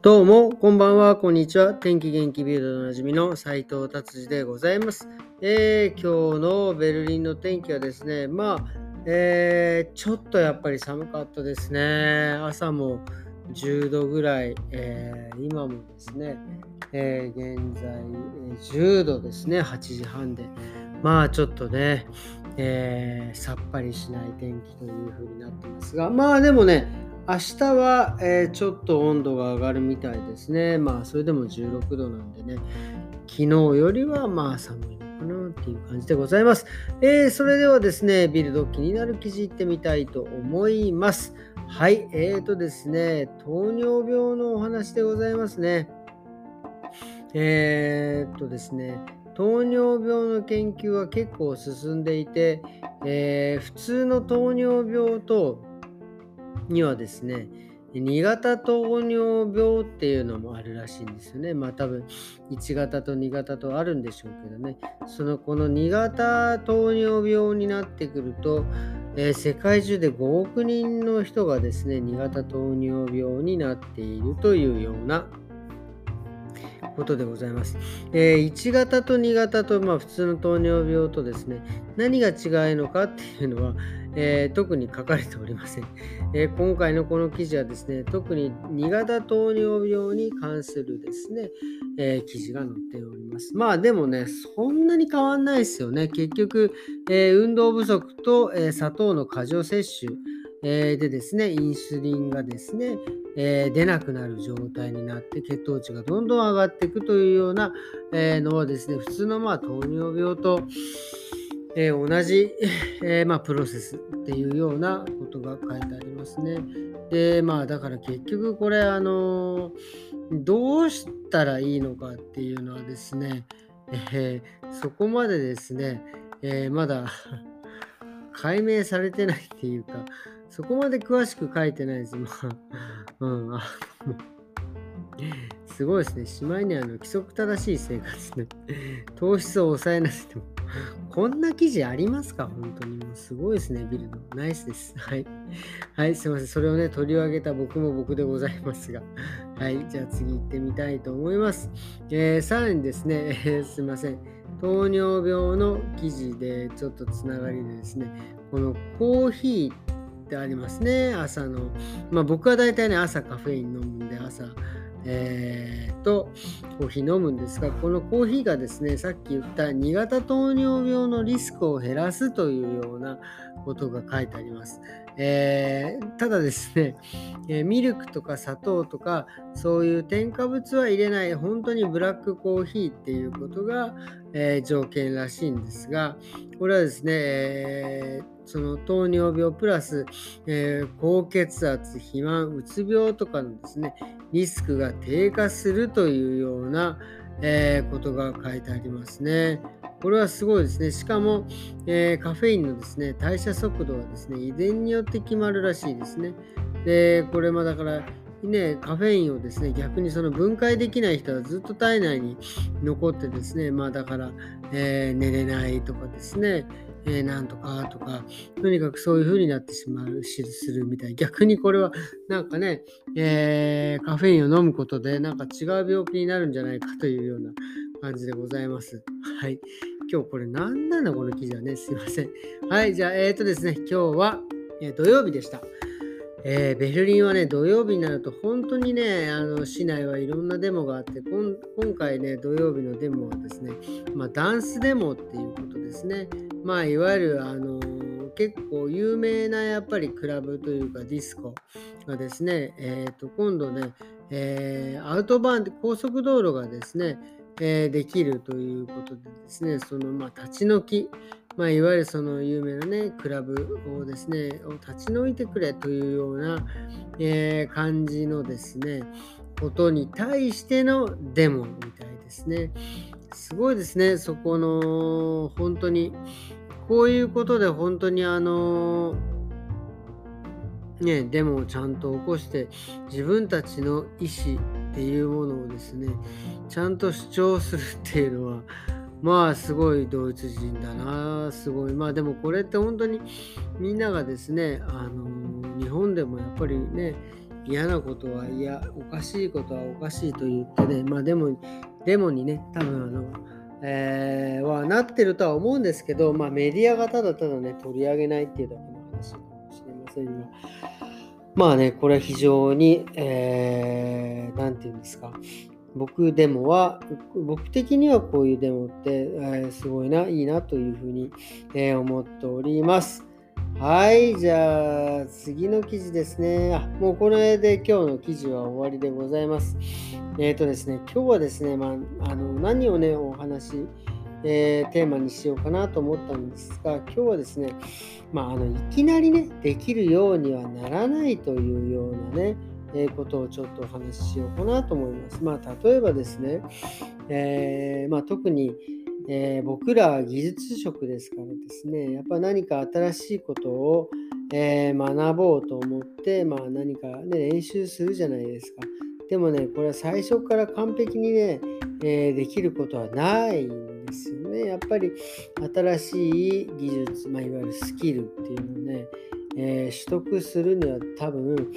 どうも、こんばんは、こんにちは。天気元気ビルドでおなじみの斉藤達治でございます、えー、今日のベルリンの天気はですね、まあ、えー、ちょっとやっぱり寒かったですね。朝も10度ぐらい、えー、今もですね、え現在10度ですね、8時半で。まあちょっとね、えさっぱりしない天気という風になってますが、まあでもね、明日は、えー、ちょっと温度が上がるみたいですね。まあ、それでも16度なんでね、昨日よりはまあ寒いのかなっていう感じでございます。えー、それではですね、ビルド気になる記事いってみたいと思います。はい、えーとですね、糖尿病のお話でございますね。えー、っとですね、糖尿病の研究は結構進んでいて、えー、普通の糖尿病とにはですね、2型糖尿病っていうのもあるらしいんですよね。まあ多分1型と2型とあるんでしょうけどね。そのこの2型糖尿病になってくると、えー、世界中で5億人の人がですね、2型糖尿病になっているというようなことでございます。えー、1型と2型と、まあ、普通の糖尿病とですね、何が違いのかっていうのは、えー、特に書かれておりません、えー、今回のこの記事はですね、特に2型糖尿病に関するですね、え、記事が載っております。まあでもね、そんなに変わんないですよね。結局、え運動不足と、え砂糖の過剰摂取、えでですね、インスリンがですね、え出なくなる状態になって血糖値がどんどん上がっていくというような、えのはですね、普通のまあ糖尿病と、えー、同じ、えー、まあ、プロセスっていうようなことが書いてありますね。で、まあだから結局これ、あのどうしたらいいのかっていうのはですね、えー、そこまでですね、えまだ 解明されてないっていうか、そこまで詳しく書いてないです。まあ、うん、あすごいですね。しまいにあの規則正しい生活ね。糖質を抑えなくてもこんな記事ありますか？本当に。もうすごいですね、ビルド。ナイスです。はい。はい、すいません。それをね、取り上げた僕も僕でございますが。はい、じゃあ次行ってみたいと思います。えー、さらにですね、えー、すいません。糖尿病の記事でちょっとつながりでですね、このコーヒーってありますね、朝の。まあ僕は大体ね、朝カフェイン飲むんで、朝、えー、とコーヒー飲むんですがこのコーヒーがですねさっき言った2型糖尿病のリスクを減らすというようなことが書いてあります。えー、ただですね、えー、ミルクとか砂糖とかそういう添加物は入れない本当にブラックコーヒーっていうことが、えー、条件らしいんですがこれはですね、えその糖尿病プラス、え高血圧肥満うつ病とかのですねリスクが低下するというような、えことが書いてありますね。これはすごいですね。しかも、えー、カフェインのですね、代謝速度はですね、遺伝によって決まるらしいですね。で、これもだから、ね、カフェインをですね、逆にその分解できない人はずっと体内に残ってですね、まあだから、えー、寝れないとかですね、えー、なんとかとか、とにかくそういう風になってしまう、するみたい。逆にこれはなんかね、えー、カフェインを飲むことでなんか違う病気になるんじゃないかというような感じでございます。はい。今日これ何なのこの記事はね。すいません。はい。じゃあ、えっ、ー、とですね、今日は、え、土曜日でした。えー、ベルリンはね、土曜日になると本当にね、あの市内はいろんなデモがあって今回ね、土曜日のデモはですね、まあ、ダンスデモっていうことですね。まあ、いわゆる、あの結構有名なやっぱりクラブというかディスコがですね、えー、と今度ね、えー、アウトバーンで高速道路がですね、えー、できるということでですね、そのまあ立ち退き、まあ、いわゆるその有名なね、クラブをですね、を立ち退いてくれというような、えー、感じのですね、ことに対してのデモみたいですね。すごいですね、そこの、本当に、こういうことで本当にあの、ね、デモをちゃんと起こして自分たちの意思っていうものをですねちゃんと主張するっていうのはまあすごいドイツ人だなすごい。まあでもこれって本当にみんながですねあの日本でもやっぱりね嫌なことは嫌、おかしいことはおかしいと言ってね、まあでも、デモにね、多分あの、えー、はなってるとは思うんですけど、まあメディアがただただね、取り上げないっていうだけの話かもしれませんが、まあね、これは非常に、えー、ていうんですか、僕デモは、僕的にはこういうデモって、えー、すごいな、いいなというふうに、えー、思っております。はい、じゃあ次の記事ですね。あ、もうこれで今日の記事は終わりでございます。えっ、ー、とですね、今日はですね、まあ、あの何をね、お話、えー、テーマにしようかなと思ったんですが、今日はですね、まあ、あのいきなりね、できるようにはならないというようなね、えー、ことをちょっとお話ししようかなと思います。まあ、例えばですね、え、まあ、特に、えー、僕らは技術職ですからですね、やっぱ何か新しいことを、えー、学ぼうと思って、まあ、何か、ね、練習するじゃないですか。でもね、これは最初から完璧にね、えー、できることはないんですよね。やっぱり新しい技術、まあ、いわゆるスキルっていうのをね、え取得するには多分、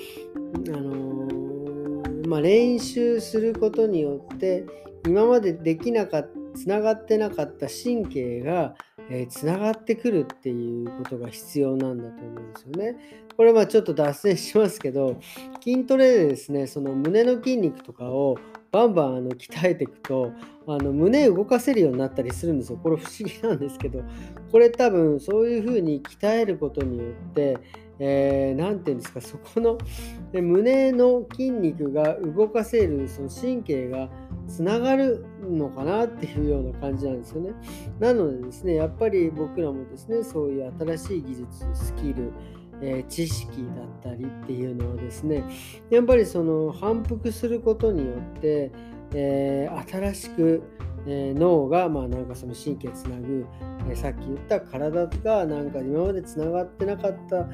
あのまあ、練習することによって今までできなかったつながってなかった神経が、えー、つながってくるっていうことが必要なんだと思うんですよね。これまちょっと脱線しますけど筋トレでですねその胸の筋肉とかをバンバンあの鍛えていくとあの胸動かせるようになったりするんですよ。これ不思議なんですけどこれ多分そういうふうに鍛えることによってえー、て言うんですかそこの胸の筋肉が動かせるその神経がつながるのかなっていうような感じなんですよね。なのでですね、やっぱり僕らもですね、そういう新しい技術、スキル、えー、知識だったりっていうのはですね、やっぱりその反復することによって、えー、新しく、えー、脳が、まあ、なんかその神経つなぐ、えさっき言った体がなんか今までつながってなかった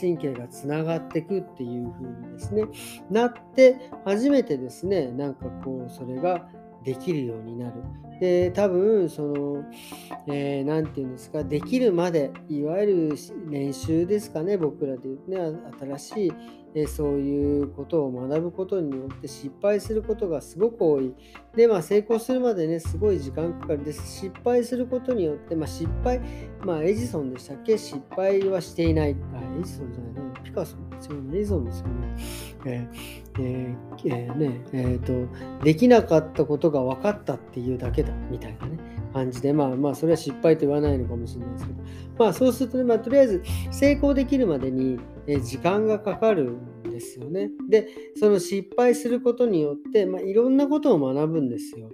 神経がつながってくっていう風にですねなって初めてですねなんかこうそれができるようになる。で多分その何、えー、て言うんですかできるまでいわゆる練習ですかね僕らで言うね新しいえそういうことを学ぶことによって失敗することがすごく多い。で、まあ、成功するまでね、すごい時間かかるです。失敗することによって、まあ、失敗、まあ、エジソンでしたっけ？失敗はしていない。あ、エジソンじゃないね。ピカソ違うね。エジソンですよね。えー、えー、ね、えっ、と、できなかったことが分かったっていうだけだ、みたいなね。感じで、まあまあ、それは失敗と言わないのかもしれないですけど、まあそうするとね、まあとりあえず成功できるまでにえ時間がかかるんですよね。で、その失敗することによって、まあ、いろんなことを学ぶんですよ。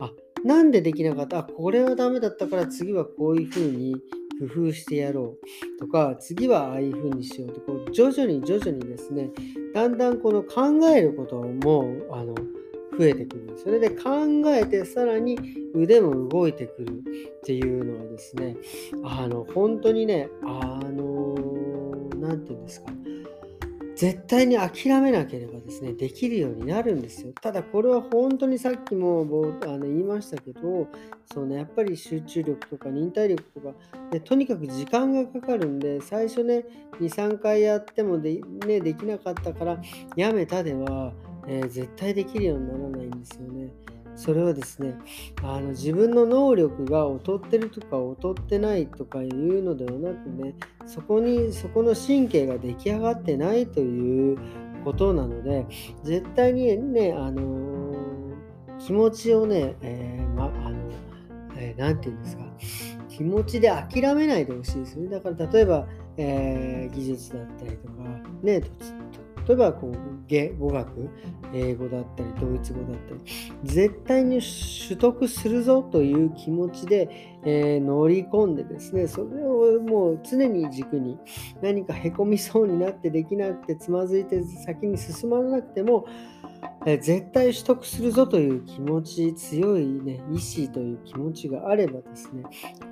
あ、なんでできなかった？あ、これはダメだったから次はこういうふうに工夫してやろうとか、次はああいうふうにしようと、こう徐々に徐々にですね、だんだんこの考えることも、あの、増えてくる。それで考えてさらに腕も動いてくるっていうのはですね、あの、本当にね、あの、何て言うんですか、絶対に諦めなければですね、できるようになるんですよ。ただこれは本当にさっきもあの言いましたけど、そうね、やっぱり集中力とか忍耐力とか、ね、とにかく時間がかかるんで、最初ね、2、3回やってもで,、ね、できなかったからやめたでは、えー、絶対できるようにならないんですよね。それはですねあの自分の能力が劣ってるとか劣ってないとかいうのではなくねそこにそこの神経が出来上がってないということなので絶対にねあのー、気持ちをね、えー、まあのえー、て言うんですか気持ちで諦めないでほしいですよね。だから例えば、えー、技術だったりとかね例えばこう語学、英語だったり、ドイツ語だったり、絶対に取得するぞという気持ちで、えー、乗り込んでですね、それをもう常に軸に何かへこみそうになってできなくてつまずいて先に進まなくても、え、絶対取得するぞという気持ち、強い、ね、意志という気持ちがあればですね、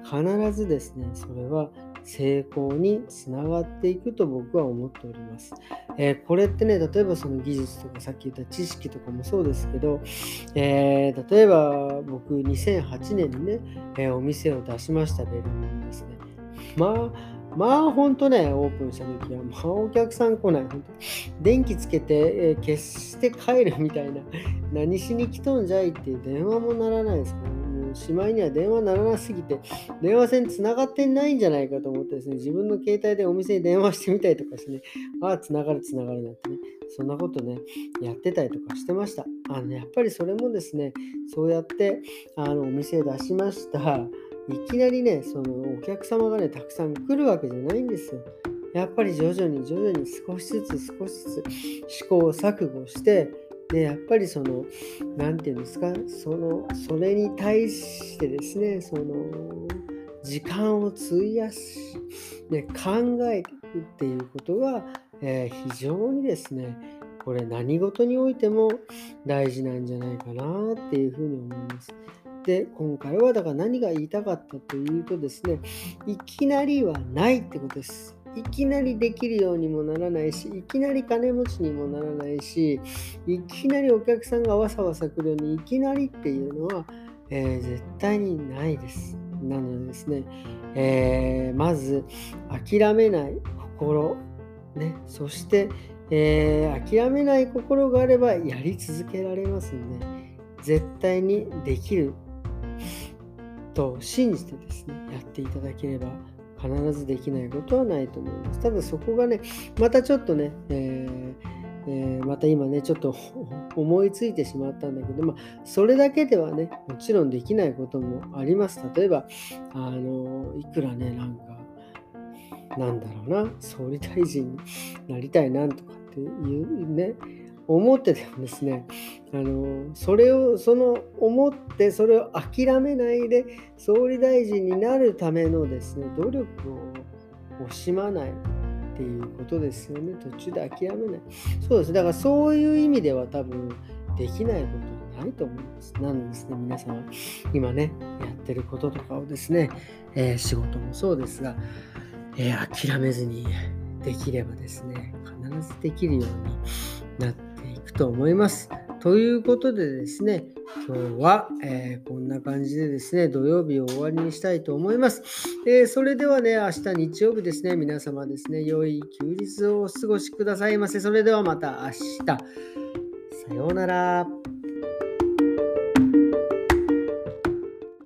必ずですね、それは成功につながっていくと僕は思っております。えー、これってね、例えばその技術とかさっき言った知識とかもそうですけど、えー、例えば僕2008年にね、えー、お店を出しましたベルリンですね。まあまあほんとね、オープンした時は、まあお客さん来ない。電気つけて、えー、消して帰るみたいな。何しに来とんじゃいっていう電話もならないですからね。しまいには電話ならなすぎて、電話線つながってないんじゃないかと思ってですね、自分の携帯でお店に電話してみたりとかしてね、ああ、つながるつながるなんてね、そんなことね、やってたりとかしてました。あの、やっぱりそれもですね、そうやって、あの、お店出しました。いきなりね、そのお客様がね、たくさん来るわけじゃないんですよ。やっぱり徐々に徐々に少しずつ少しずつ試行錯誤して、で、やっぱりその、何て言うんですか、その、それに対してですね、その、時間を費やし、ね、考えていくっていうことが、えー、非常にですね、これ何事においても大事なんじゃないかなっていうふうに思います。で、今回はだから何が言いたかったというとですね、いきなりはないってことです。いきなりできるようにもならないし、いきなり金持ちにもならないし、いきなりお客さんがわさわさ来るようにいきなりっていうのは、えー、絶対にないです。なのでですね、えー、まず諦めない心、ね、そして、えー、諦めない心があればやり続けられますんで、絶対にできると信じてですね、やっていただければ必ずできないことはないと思います。ただそこがね、またちょっとね、えーえー、また今ね、ちょっと 思いついてしまったんだけど、まあ、それだけではね、もちろんできないこともあります。例えば、あの、いくらね、なんか、なんだろうな、総理大臣になりたいなんとかっていうね、思っててもですね、あのそれをその思ってそれを諦めないで総理大臣になるためのですね努力を惜しまないっていうことですよね。途中で諦めない。そうです。だからそういう意味では多分できないことはないと思います。なのですね皆さんは今ねやってることとかをですね、えー、仕事もそうですが、えー、諦めずにできればですね必ずできるようになってくと思います。ということでですね、今日は、えー、こんな感じでですね、土曜日を終わりにしたいと思います。えー、それではね、明日日曜日ですね、皆様ですね、良い休日をお過ごしくださいませ。それではまた明日。さようなら。